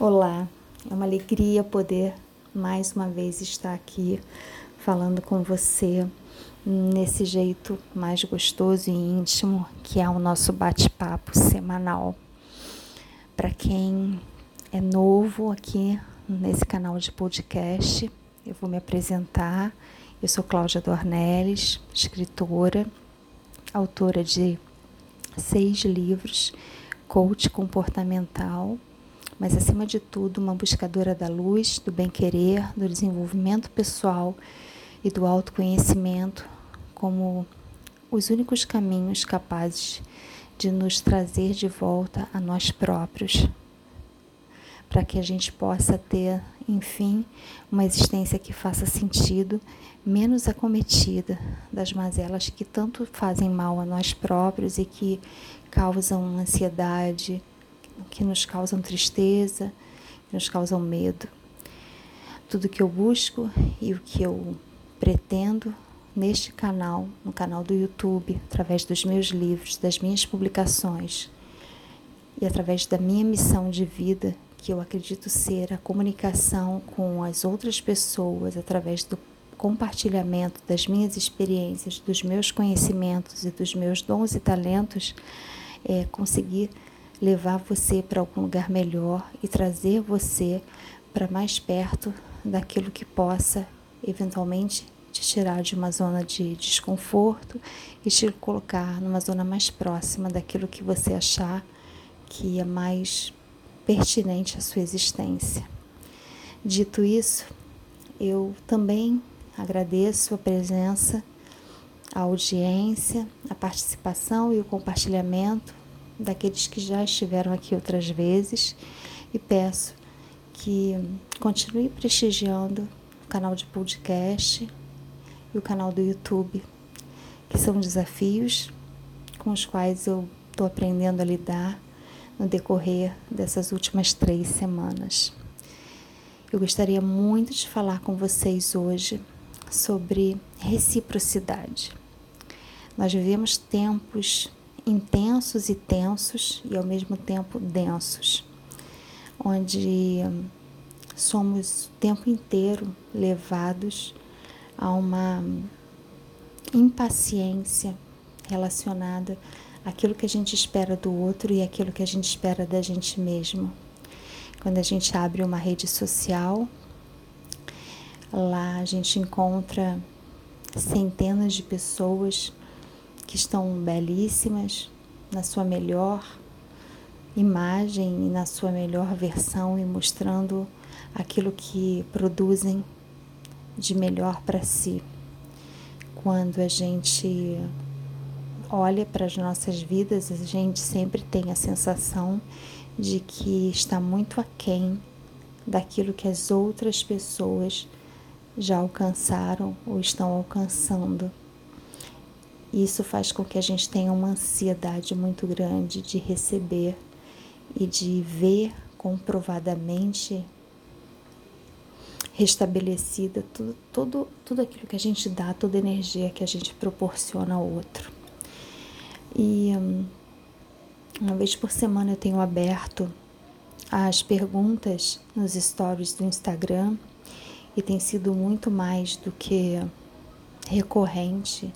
Olá, é uma alegria poder mais uma vez estar aqui falando com você nesse jeito mais gostoso e íntimo que é o nosso bate-papo semanal. Para quem é novo aqui nesse canal de podcast, eu vou me apresentar. Eu sou Cláudia Dornelles, escritora, autora de seis livros, coach comportamental mas acima de tudo, uma buscadora da luz, do bem-querer, do desenvolvimento pessoal e do autoconhecimento como os únicos caminhos capazes de nos trazer de volta a nós próprios, para que a gente possa ter, enfim, uma existência que faça sentido, menos acometida das mazelas que tanto fazem mal a nós próprios e que causam ansiedade, que nos causam tristeza, que nos causam medo. Tudo que eu busco e o que eu pretendo neste canal, no canal do YouTube, através dos meus livros, das minhas publicações e através da minha missão de vida, que eu acredito ser a comunicação com as outras pessoas através do compartilhamento das minhas experiências, dos meus conhecimentos e dos meus dons e talentos, é conseguir levar você para algum lugar melhor e trazer você para mais perto daquilo que possa eventualmente te tirar de uma zona de desconforto e te colocar numa zona mais próxima daquilo que você achar que é mais pertinente à sua existência. Dito isso, eu também agradeço a presença, a audiência, a participação e o compartilhamento daqueles que já estiveram aqui outras vezes e peço que continue prestigiando o canal de podcast e o canal do YouTube, que são desafios com os quais eu estou aprendendo a lidar no decorrer dessas últimas três semanas. Eu gostaria muito de falar com vocês hoje sobre reciprocidade. Nós vivemos tempos intensos e tensos e ao mesmo tempo densos, onde somos o tempo inteiro levados a uma impaciência relacionada àquilo que a gente espera do outro e aquilo que a gente espera da gente mesmo. Quando a gente abre uma rede social, lá a gente encontra centenas de pessoas que estão belíssimas na sua melhor imagem e na sua melhor versão e mostrando aquilo que produzem de melhor para si. Quando a gente olha para as nossas vidas, a gente sempre tem a sensação de que está muito aquém daquilo que as outras pessoas já alcançaram ou estão alcançando. Isso faz com que a gente tenha uma ansiedade muito grande de receber e de ver comprovadamente restabelecida tudo, tudo, tudo aquilo que a gente dá, toda energia que a gente proporciona ao outro. E hum, uma vez por semana eu tenho aberto as perguntas nos stories do Instagram e tem sido muito mais do que recorrente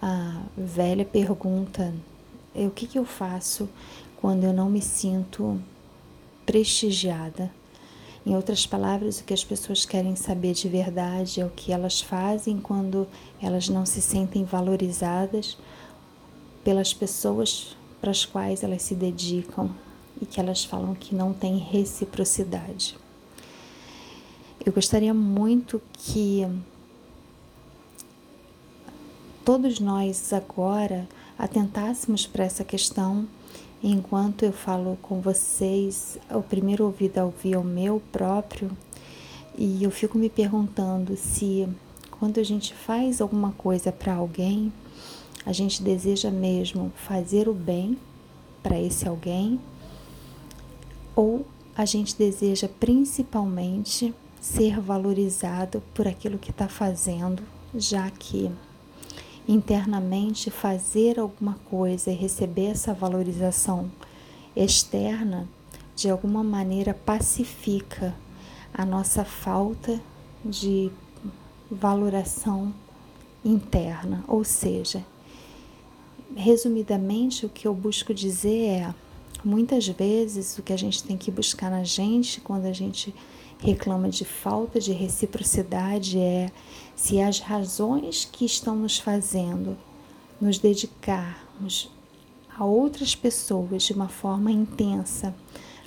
a velha pergunta: é, o que, que eu faço quando eu não me sinto prestigiada? Em outras palavras, o que as pessoas querem saber de verdade é o que elas fazem quando elas não se sentem valorizadas pelas pessoas para as quais elas se dedicam e que elas falam que não tem reciprocidade. Eu gostaria muito que todos nós agora atentássemos para essa questão enquanto eu falo com vocês, o primeiro ouvido a ouvir é o meu próprio, e eu fico me perguntando se quando a gente faz alguma coisa para alguém, a gente deseja mesmo fazer o bem para esse alguém, ou a gente deseja principalmente ser valorizado por aquilo que está fazendo, já que internamente fazer alguma coisa e receber essa valorização externa de alguma maneira pacifica a nossa falta de valoração interna, ou seja, resumidamente o que eu busco dizer é muitas vezes o que a gente tem que buscar na gente quando a gente reclama de falta de reciprocidade é se as razões que estão nos fazendo nos dedicarmos a outras pessoas de uma forma intensa,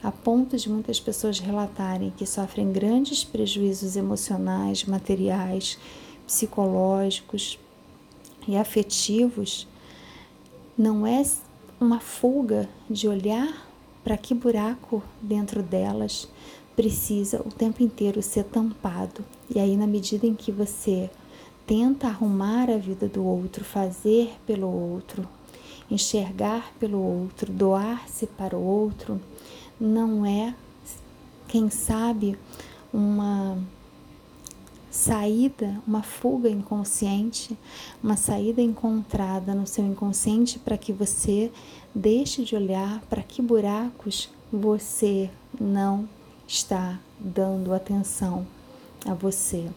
a ponto de muitas pessoas relatarem que sofrem grandes prejuízos emocionais, materiais, psicológicos e afetivos, não é uma fuga de olhar para que buraco dentro delas precisa o tempo inteiro ser tampado. E aí, na medida em que você tenta arrumar a vida do outro, fazer pelo outro, enxergar pelo outro, doar-se para o outro, não é, quem sabe, uma saída, uma fuga inconsciente, uma saída encontrada no seu inconsciente para que você deixe de olhar para que buracos você não está dando atenção a você.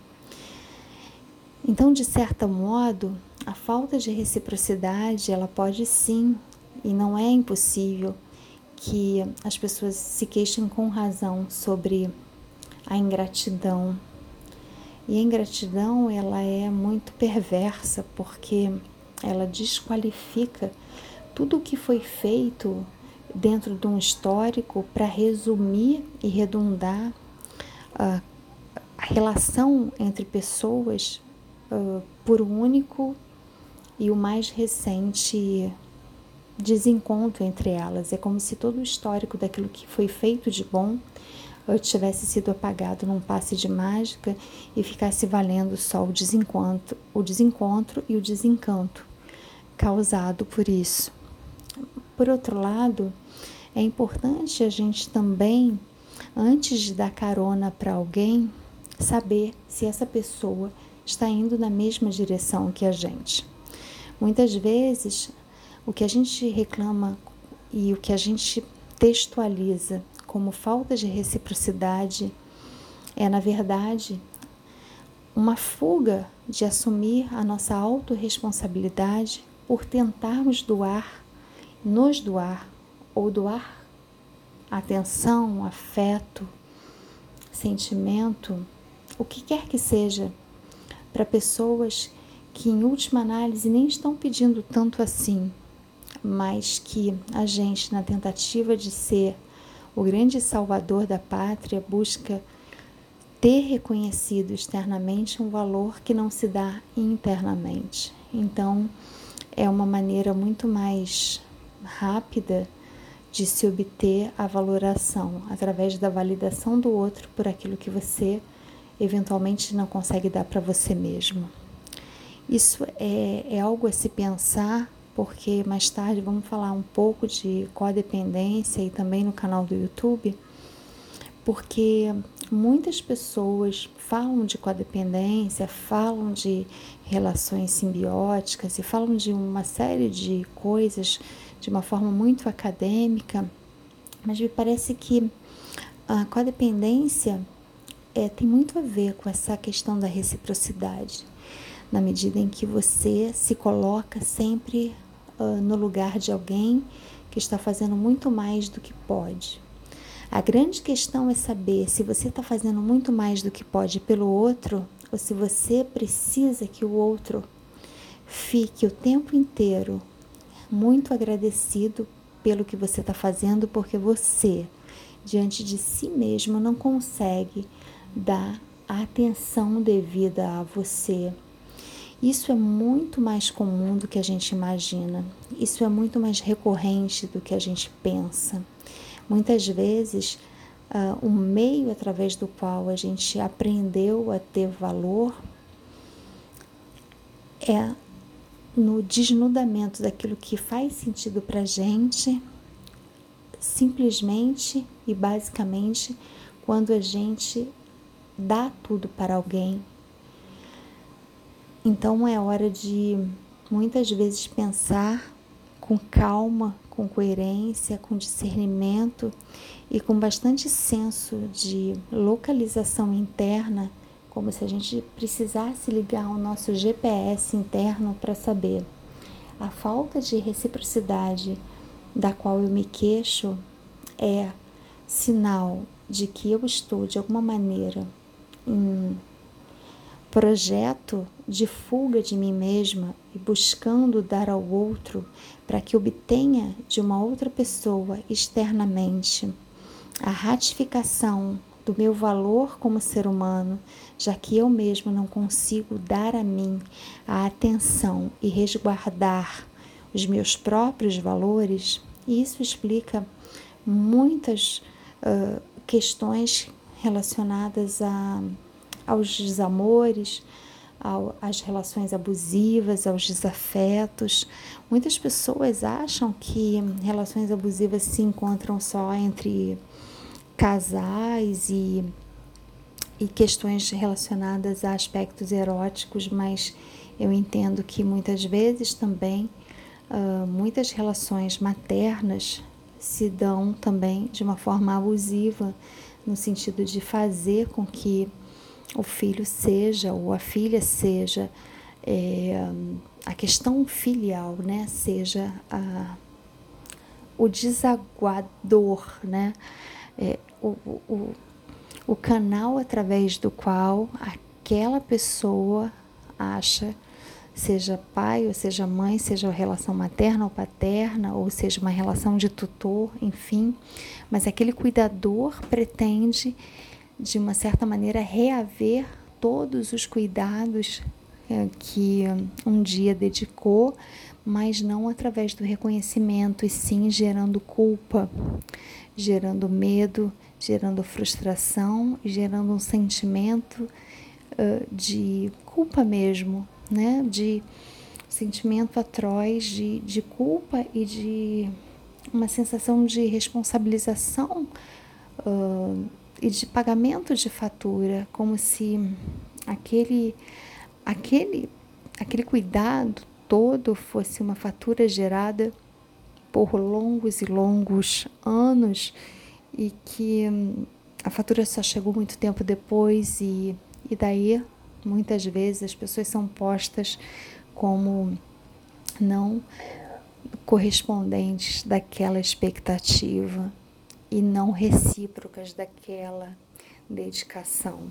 Então, de certo modo, a falta de reciprocidade, ela pode sim, e não é impossível, que as pessoas se queixem com razão sobre a ingratidão. E a ingratidão, ela é muito perversa, porque ela desqualifica tudo o que foi feito dentro de um histórico para resumir e redundar uh, a relação entre pessoas uh, por um único e o mais recente desencontro entre elas. É como se todo o histórico daquilo que foi feito de bom uh, tivesse sido apagado num passe de mágica e ficasse valendo só o desencontro, o desencontro e o desencanto causado por isso. Por outro lado, é importante a gente também, antes de dar carona para alguém, saber se essa pessoa está indo na mesma direção que a gente. Muitas vezes, o que a gente reclama e o que a gente textualiza como falta de reciprocidade é, na verdade, uma fuga de assumir a nossa autorresponsabilidade por tentarmos doar, nos doar ou doar atenção, afeto, sentimento, o que quer que seja, para pessoas que, em última análise, nem estão pedindo tanto assim, mas que a gente, na tentativa de ser o grande salvador da pátria, busca ter reconhecido externamente um valor que não se dá internamente. Então, é uma maneira muito mais rápida de se obter a valoração através da validação do outro por aquilo que você eventualmente não consegue dar para você mesmo. Isso é, é algo a se pensar, porque mais tarde vamos falar um pouco de codependência e também no canal do YouTube, porque muitas pessoas falam de codependência, falam de relações simbióticas e falam de uma série de coisas de uma forma muito acadêmica, mas me parece que a codependência é, tem muito a ver com essa questão da reciprocidade, na medida em que você se coloca sempre uh, no lugar de alguém que está fazendo muito mais do que pode. A grande questão é saber se você está fazendo muito mais do que pode pelo outro ou se você precisa que o outro fique o tempo inteiro muito agradecido pelo que você está fazendo, porque você, diante de si mesmo, não consegue dar a atenção devida a você. Isso é muito mais comum do que a gente imagina. Isso é muito mais recorrente do que a gente pensa. Muitas vezes, uh, o meio através do qual a gente aprendeu a ter valor é no desnudamento daquilo que faz sentido para gente, simplesmente e basicamente quando a gente dá tudo para alguém. Então é hora de muitas vezes pensar com calma, com coerência, com discernimento e com bastante senso de localização interna, como se a gente precisasse ligar o nosso GPS interno para saber a falta de reciprocidade da qual eu me queixo é sinal de que eu estou de alguma maneira em projeto de fuga de mim mesma e buscando dar ao outro para que obtenha de uma outra pessoa externamente a ratificação do meu valor como ser humano, já que eu mesmo não consigo dar a mim a atenção e resguardar os meus próprios valores, e isso explica muitas uh, questões relacionadas a, aos desamores, ao, às relações abusivas, aos desafetos. Muitas pessoas acham que relações abusivas se encontram só entre casais e, e questões relacionadas a aspectos eróticos, mas eu entendo que muitas vezes também uh, muitas relações maternas se dão também de uma forma abusiva, no sentido de fazer com que o filho seja ou a filha seja é, a questão filial, né, seja a, o desaguador, né, é, o, o, o canal através do qual aquela pessoa acha seja pai ou seja mãe, seja relação materna ou paterna, ou seja uma relação de tutor, enfim, mas aquele cuidador pretende, de uma certa maneira, reaver todos os cuidados é, que um dia dedicou, mas não através do reconhecimento, e sim gerando culpa, gerando medo, gerando frustração, gerando um sentimento uh, de culpa mesmo, né? De sentimento atroz de, de culpa e de uma sensação de responsabilização uh, e de pagamento de fatura, como se aquele, aquele, aquele cuidado todo fosse uma fatura gerada por longos e longos anos e que hum, a fatura só chegou muito tempo depois e, e daí muitas vezes as pessoas são postas como não correspondentes daquela expectativa e não recíprocas daquela dedicação.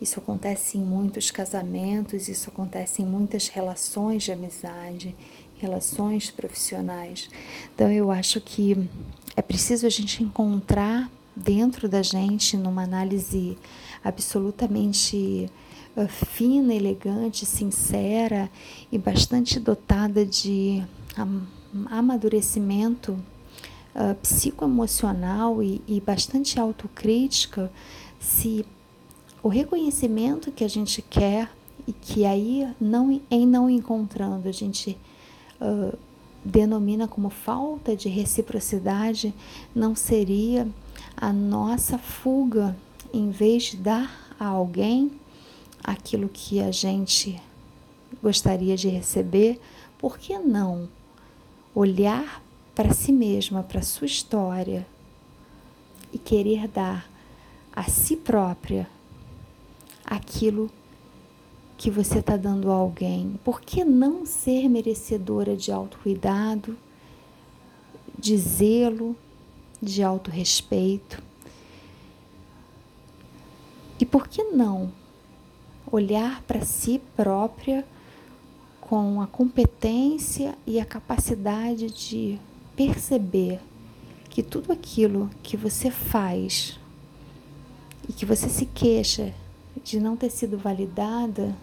Isso acontece em muitos casamentos, isso acontece em muitas relações de amizade, relações profissionais. Então eu acho que é preciso a gente encontrar dentro da gente, numa análise absolutamente uh, fina, elegante, sincera e bastante dotada de amadurecimento uh, psicoemocional e, e bastante autocrítica, se o reconhecimento que a gente quer e que aí não em não encontrando a gente uh, denomina como falta de reciprocidade não seria a nossa fuga em vez de dar a alguém aquilo que a gente gostaria de receber, por que não olhar para si mesma, para sua história e querer dar a si própria aquilo que você está dando a alguém? Por que não ser merecedora de autocuidado, de zelo, de autorrespeito? E por que não olhar para si própria com a competência e a capacidade de perceber que tudo aquilo que você faz e que você se queixa de não ter sido validada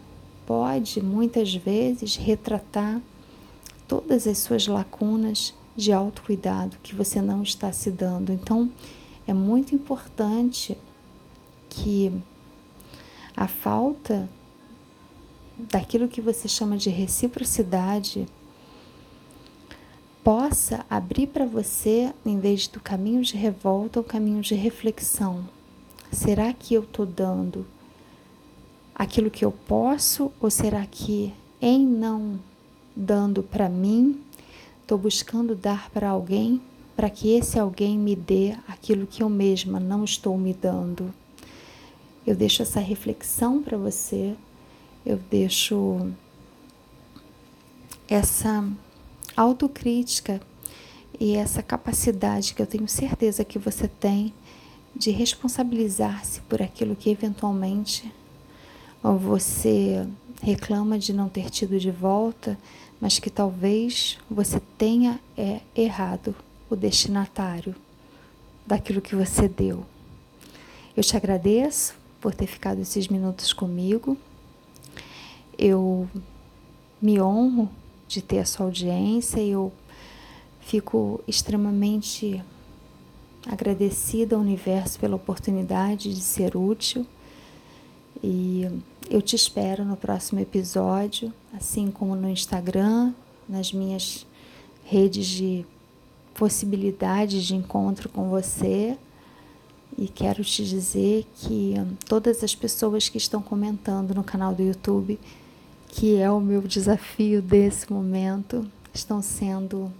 pode muitas vezes retratar todas as suas lacunas de autocuidado que você não está se dando. Então, é muito importante que a falta daquilo que você chama de reciprocidade possa abrir para você, em vez do caminho de revolta, o caminho de reflexão. Será que eu estou dando aquilo que eu posso ou será que em não dando para mim, estou buscando dar para alguém para que esse alguém me dê aquilo que eu mesma não estou me dando? Eu deixo essa reflexão para você, eu deixo essa autocrítica e essa capacidade que eu tenho certeza que você tem de responsabilizar-se por aquilo que eventualmente você reclama de não ter tido de volta, mas que talvez você tenha é, errado o destinatário daquilo que você deu. Eu te agradeço por ter ficado esses minutos comigo. Eu me honro de ter a sua audiência e eu fico extremamente agradecida ao universo pela oportunidade de ser útil e eu te espero no próximo episódio, assim como no Instagram, nas minhas redes de possibilidades de encontro com você. E quero te dizer que todas as pessoas que estão comentando no canal do YouTube, que é o meu desafio desse momento, estão sendo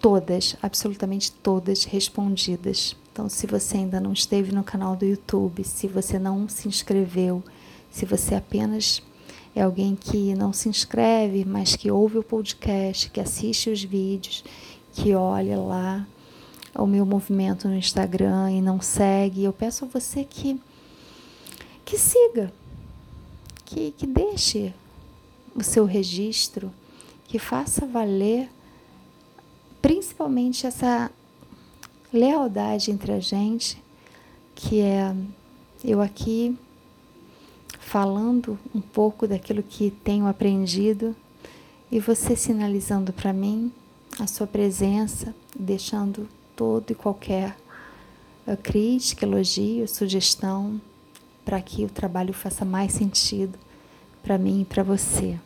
todas, absolutamente todas respondidas. Então, se você ainda não esteve no canal do YouTube, se você não se inscreveu, se você apenas é alguém que não se inscreve, mas que ouve o podcast, que assiste os vídeos, que olha lá o meu movimento no Instagram e não segue, eu peço a você que que siga, que, que deixe o seu registro, que faça valer principalmente essa lealdade entre a gente, que é eu aqui falando um pouco daquilo que tenho aprendido e você sinalizando para mim a sua presença, deixando todo e qualquer eh, crítica, elogio, sugestão para que o trabalho faça mais sentido para mim e para você.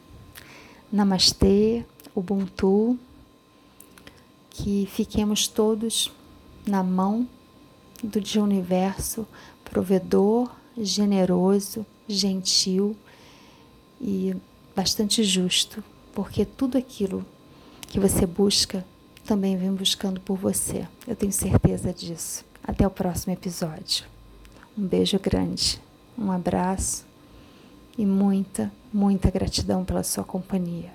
Namastê, Ubuntu que fiquemos todos na mão do de universo provedor, generoso, gentil e bastante justo, porque tudo aquilo que você busca também vem buscando por você. Eu tenho certeza disso. Até o próximo episódio. Um beijo grande, um abraço e muita, muita gratidão pela sua companhia.